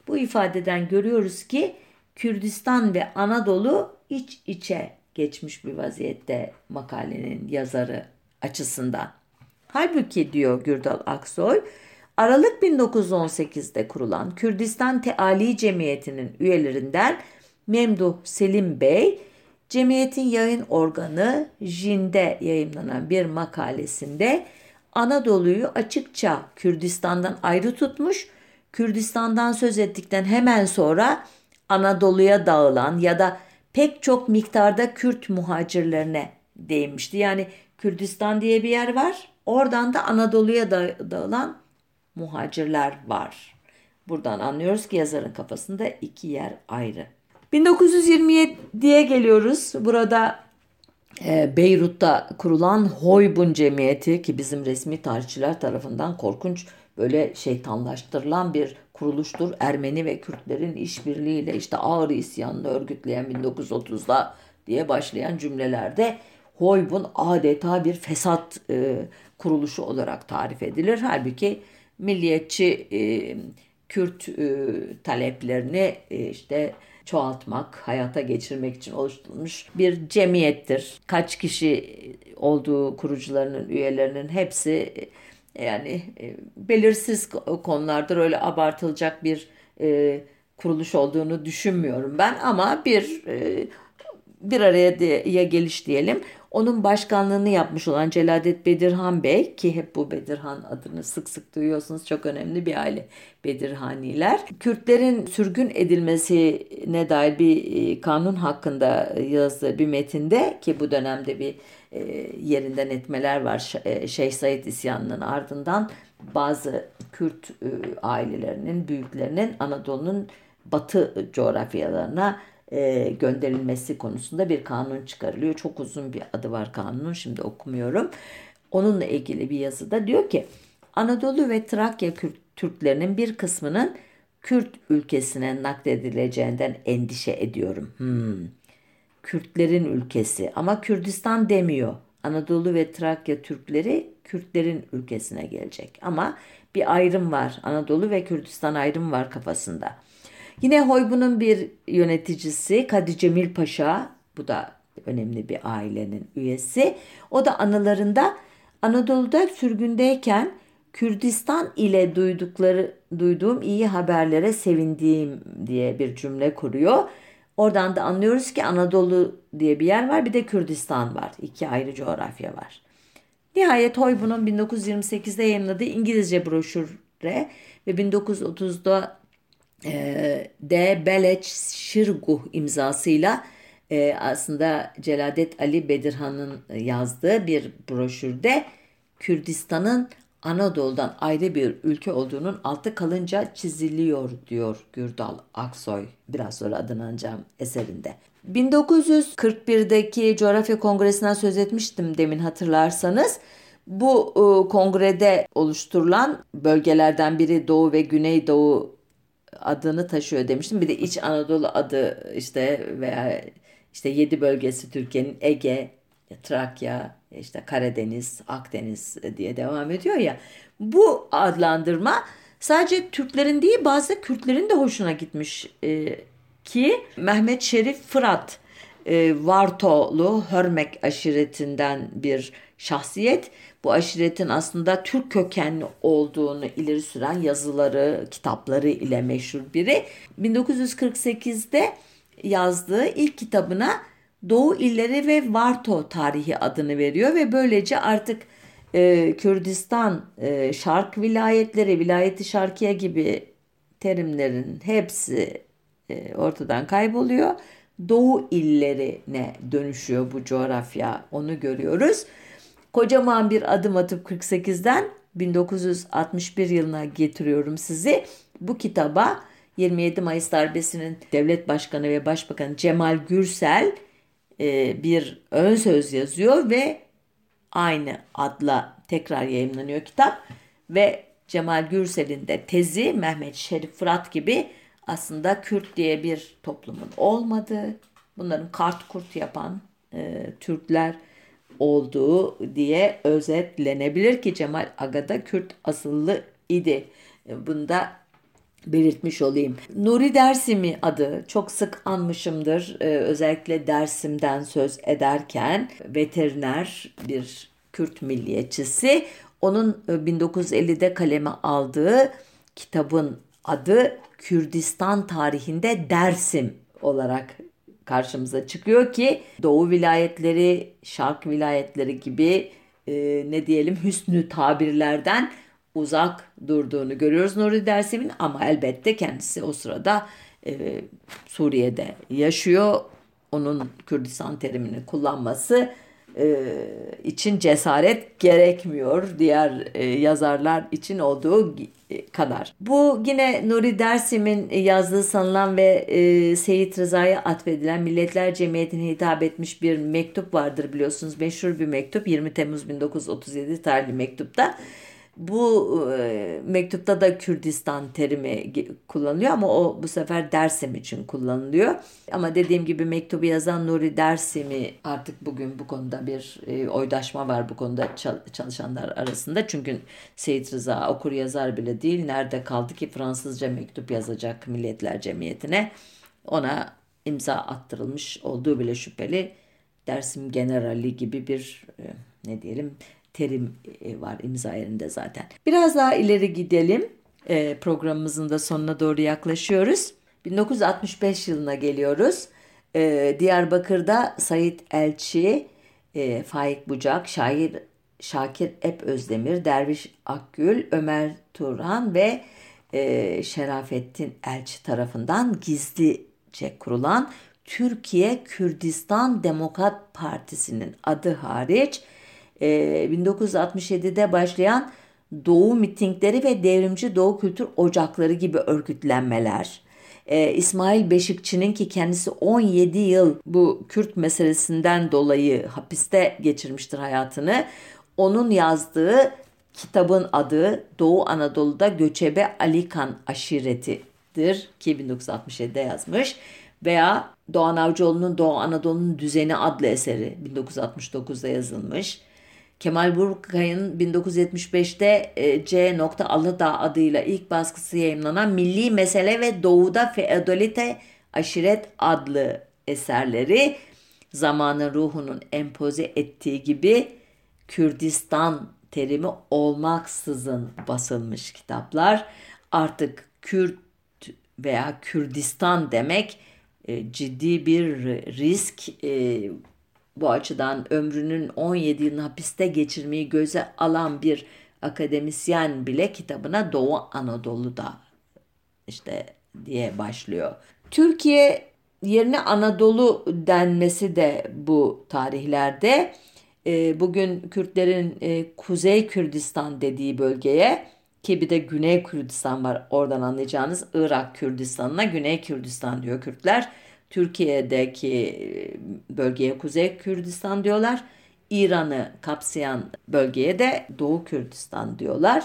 Bu ifadeden görüyoruz ki Kürdistan ve Anadolu iç içe geçmiş bir vaziyette makalenin yazarı açısından. Halbuki diyor Gürdal Aksoy, Aralık 1918'de kurulan Kürdistan Teali Cemiyeti'nin üyelerinden Memduh Selim Bey, cemiyetin yayın organı JIN'de yayınlanan bir makalesinde Anadolu'yu açıkça Kürdistan'dan ayrı tutmuş. Kürdistan'dan söz ettikten hemen sonra Anadolu'ya dağılan ya da pek çok miktarda Kürt muhacirlerine değinmişti. Yani Kürdistan diye bir yer var. Oradan da Anadolu'ya dağılan muhacirler var. Buradan anlıyoruz ki yazarın kafasında iki yer ayrı. 1927'ye geliyoruz. Burada Beyrut'ta kurulan Hoybun Cemiyeti ki bizim resmi tarihçiler tarafından korkunç böyle şeytanlaştırılan bir kuruluştur. Ermeni ve Kürtlerin işbirliğiyle işte ağır isyanını örgütleyen 1930'da diye başlayan cümlelerde Hoybun adeta bir fesat e, kuruluşu olarak tarif edilir. Halbuki milliyetçi e, Kürt e, taleplerini e, işte çoğaltmak, hayata geçirmek için oluşturulmuş bir cemiyettir. Kaç kişi olduğu kurucularının, üyelerinin hepsi e, yani e, belirsiz konulardır. Öyle abartılacak bir e, kuruluş olduğunu düşünmüyorum ben ama bir e, bir araya diye geliş diyelim. Onun başkanlığını yapmış olan Celadet Bedirhan Bey ki hep bu Bedirhan adını sık sık duyuyorsunuz çok önemli bir aile Bedirhaniler. Kürtlerin sürgün edilmesine dair bir e, kanun hakkında yazdığı bir metinde ki bu dönemde bir e, yerinden etmeler var e, Şeyh Said isyanının ardından bazı Kürt ailelerinin büyüklerinin Anadolu'nun batı coğrafyalarına e, gönderilmesi konusunda bir kanun çıkarılıyor. Çok uzun bir adı var kanunun şimdi okumuyorum. Onunla ilgili bir yazıda diyor ki Anadolu ve Trakya Kürt, Türklerinin bir kısmının Kürt ülkesine nakledileceğinden endişe ediyorum. Hmm. Kürtlerin ülkesi ama Kürdistan demiyor. Anadolu ve Trakya Türkleri Kürtlerin ülkesine gelecek. Ama bir ayrım var. Anadolu ve Kürdistan ayrım var kafasında. Yine Hoybu'nun bir yöneticisi Kadı Cemil Paşa, bu da önemli bir ailenin üyesi. O da anılarında Anadolu'da sürgündeyken Kürdistan ile duydukları duyduğum iyi haberlere sevindiğim diye bir cümle kuruyor. Oradan da anlıyoruz ki Anadolu diye bir yer var bir de Kürdistan var. İki ayrı coğrafya var. Nihayet Hoybu'nun 1928'de yayınladığı İngilizce broşüre ve 1930'da e, D. Beleç Şirguh imzasıyla e, aslında Celadet Ali Bedirhan'ın yazdığı bir broşürde Kürdistan'ın Anadolu'dan ayrı bir ülke olduğunun altı kalınca çiziliyor diyor Gürdal Aksoy biraz sonra adını anacağım eserinde. 1941'deki Coğrafya Kongresi'nden söz etmiştim demin hatırlarsanız. Bu e, kongrede oluşturulan bölgelerden biri Doğu ve Güneydoğu adını taşıyor demiştim. Bir de İç Anadolu adı işte veya işte yedi bölgesi Türkiye'nin Ege, Trakya, işte Karadeniz, Akdeniz diye devam ediyor ya. Bu adlandırma sadece Türklerin değil bazı Kürtlerin de hoşuna gitmiş ee, ki Mehmet Şerif Fırat e, Vartolu Hörmek aşiretinden bir şahsiyet bu aşiretin aslında Türk kökenli olduğunu ileri süren yazıları, kitapları ile meşhur biri. 1948'de yazdığı ilk kitabına Doğu illeri ve Varto tarihi adını veriyor ve böylece artık e, Kürdistan, e, Şark vilayetleri, vilayeti Şarkiye gibi terimlerin hepsi e, ortadan kayboluyor. Doğu illerine dönüşüyor bu coğrafya. Onu görüyoruz. Kocaman bir adım atıp 48'den 1961 yılına getiriyorum sizi. Bu kitaba 27 Mayıs darbesinin devlet başkanı ve başbakanı Cemal Gürsel e, bir ön söz yazıyor ve aynı adla tekrar yayınlanıyor kitap ve Cemal Gürsel'in de tezi Mehmet Şerif Fırat gibi aslında Kürt diye bir toplumun olmadığı, bunların kart kurt yapan e, Türkler olduğu diye özetlenebilir ki Cemal Agada Kürt asıllı idi. Bunda belirtmiş olayım. Nuri Dersimi adı çok sık anmışımdır. Ee, özellikle Dersim'den söz ederken veteriner bir Kürt milliyetçisi. Onun 1950'de e, kaleme aldığı kitabın adı Kürdistan tarihinde Dersim olarak karşımıza çıkıyor ki Doğu vilayetleri, Şark vilayetleri gibi e, ne diyelim hüsnü tabirlerden uzak durduğunu görüyoruz Nuri Dersim'in ama elbette kendisi o sırada e, Suriye'de yaşıyor. Onun Kürdistan terimini kullanması için cesaret gerekmiyor diğer e, yazarlar için olduğu kadar. Bu yine Nuri Dersim'in yazdığı sanılan ve e, Seyit Rıza'ya atfedilen Milletler Cemiyeti'ne hitap etmiş bir mektup vardır biliyorsunuz. Meşhur bir mektup 20 Temmuz 1937 tarihli mektupta. Bu e, mektupta da Kürdistan terimi kullanılıyor ama o bu sefer Dersim için kullanılıyor. Ama dediğim gibi mektubu yazan Nuri Dersim'i artık bugün bu konuda bir e, oydaşma var bu konuda çalışanlar arasında. Çünkü Seyit Rıza okur yazar bile değil. Nerede kaldı ki Fransızca mektup yazacak Milletler Cemiyeti'ne? Ona imza attırılmış olduğu bile şüpheli. Dersim Generali gibi bir e, ne diyelim terim e, var imza yerinde zaten. Biraz daha ileri gidelim. E, programımızın da sonuna doğru yaklaşıyoruz. 1965 yılına geliyoruz. E, Diyarbakır'da Sayit Elçi, Faik Bucak, şair Şakir Ep Özdemir, Derviş Akgül, Ömer Turhan ve Şerafettin Elçi tarafından gizlice kurulan Türkiye Kürdistan Demokrat Partisi'nin adı hariç 1967'de ee, başlayan Doğu mitingleri ve devrimci Doğu Kültür Ocakları gibi örgütlenmeler. Ee, İsmail Beşikçi'nin ki kendisi 17 yıl bu Kürt meselesinden dolayı hapiste geçirmiştir hayatını. Onun yazdığı kitabın adı Doğu Anadolu'da Göçebe Alikan Aşireti'dir ki 1967'de yazmış. Veya Doğan Avcıoğlu'nun Doğu Anadolu'nun Düzeni adlı eseri 1969'da yazılmış. Kemal Burkay'ın 1975'te e, C. Alıdağ adıyla ilk baskısı yayınlanan Milli Mesele ve Doğu'da Feodalite Aşiret adlı eserleri zamanın ruhunun empoze ettiği gibi Kürdistan terimi olmaksızın basılmış kitaplar. Artık Kürt veya Kürdistan demek e, ciddi bir risk. Bu açıdan ömrünün 17 yılını hapiste geçirmeyi göze alan bir akademisyen bile kitabına Doğu Anadolu'da işte diye başlıyor. Türkiye yerine Anadolu denmesi de bu tarihlerde e, bugün Kürtlerin e, Kuzey Kürdistan dediği bölgeye ki bir de Güney Kürdistan var oradan anlayacağınız Irak Kürdistan'ına Güney Kürdistan diyor Kürtler. Türkiye'deki bölgeye Kuzey Kürdistan diyorlar. İran'ı kapsayan bölgeye de Doğu Kürdistan diyorlar.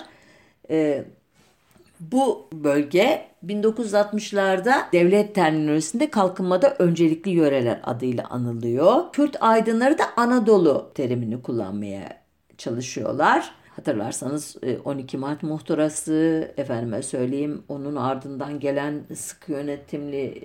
Ee, bu bölge 1960'larda devlet terminolojisinde kalkınmada öncelikli yöreler adıyla anılıyor. Kürt aydınları da Anadolu terimini kullanmaya çalışıyorlar. Hatırlarsanız 12 e, Mart muhtırası, efendime söyleyeyim onun ardından gelen sıkı yönetimli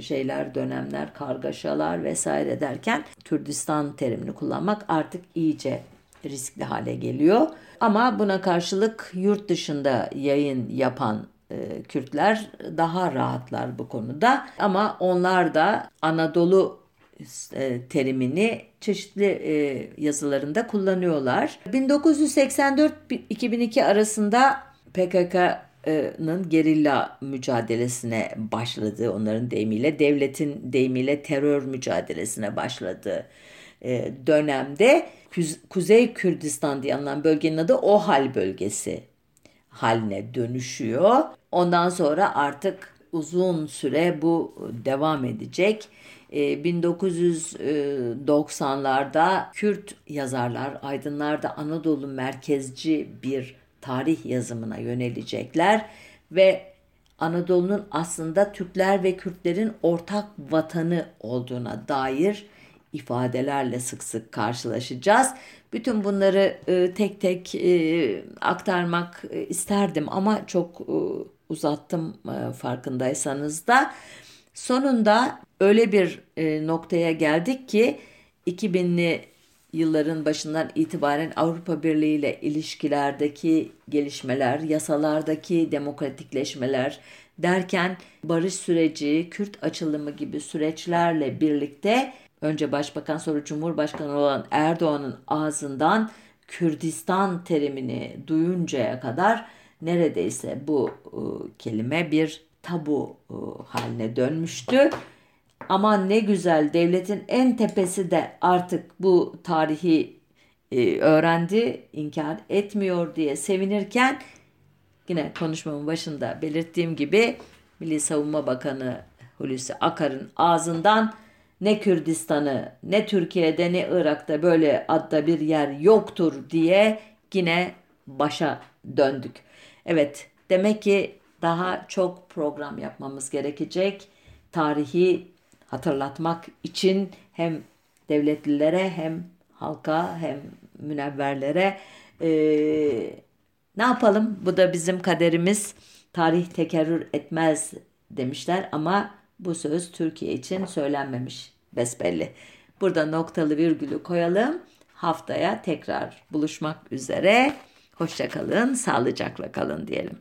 şeyler, dönemler, kargaşalar vesaire derken Kürdistan terimini kullanmak artık iyice riskli hale geliyor. Ama buna karşılık yurt dışında yayın yapan e, Kürtler daha rahatlar bu konuda. Ama onlar da Anadolu e, terimini çeşitli e, yazılarında kullanıyorlar. 1984-2002 arasında PKK Nın gerilla mücadelesine başladığı onların deyimiyle devletin deyimiyle terör mücadelesine başladığı e, dönemde Kuzey Kürdistan diye anılan bölgenin adı OHAL bölgesi haline dönüşüyor. Ondan sonra artık uzun süre bu devam edecek. 1990'larda e, Kürt yazarlar, aydınlar da Anadolu merkezci bir tarih yazımına yönelecekler ve Anadolu'nun aslında Türkler ve Kürtlerin ortak vatanı olduğuna dair ifadelerle sık sık karşılaşacağız. Bütün bunları e, tek tek e, aktarmak e, isterdim ama çok e, uzattım e, farkındaysanız da. Sonunda öyle bir e, noktaya geldik ki 2000'li yılların başından itibaren Avrupa Birliği ile ilişkilerdeki gelişmeler, yasalardaki demokratikleşmeler derken barış süreci, Kürt açılımı gibi süreçlerle birlikte önce Başbakan sonra Cumhurbaşkanı olan Erdoğan'ın ağzından Kürdistan terimini duyuncaya kadar neredeyse bu e, kelime bir tabu e, haline dönmüştü. Aman ne güzel devletin en tepesi de artık bu tarihi e, öğrendi, inkar etmiyor diye sevinirken yine konuşmamın başında belirttiğim gibi Milli Savunma Bakanı Hulusi Akar'ın ağzından ne Kürdistan'ı ne Türkiye'de ne Irak'ta böyle adda bir yer yoktur diye yine başa döndük. Evet demek ki daha çok program yapmamız gerekecek. Tarihi hatırlatmak için hem devletlilere hem halka hem münevverlere e, ne yapalım? Bu da bizim kaderimiz. Tarih tekerrür etmez demişler ama bu söz Türkiye için söylenmemiş besbelli. Burada noktalı virgülü koyalım. Haftaya tekrar buluşmak üzere. Hoşçakalın, sağlıcakla kalın diyelim.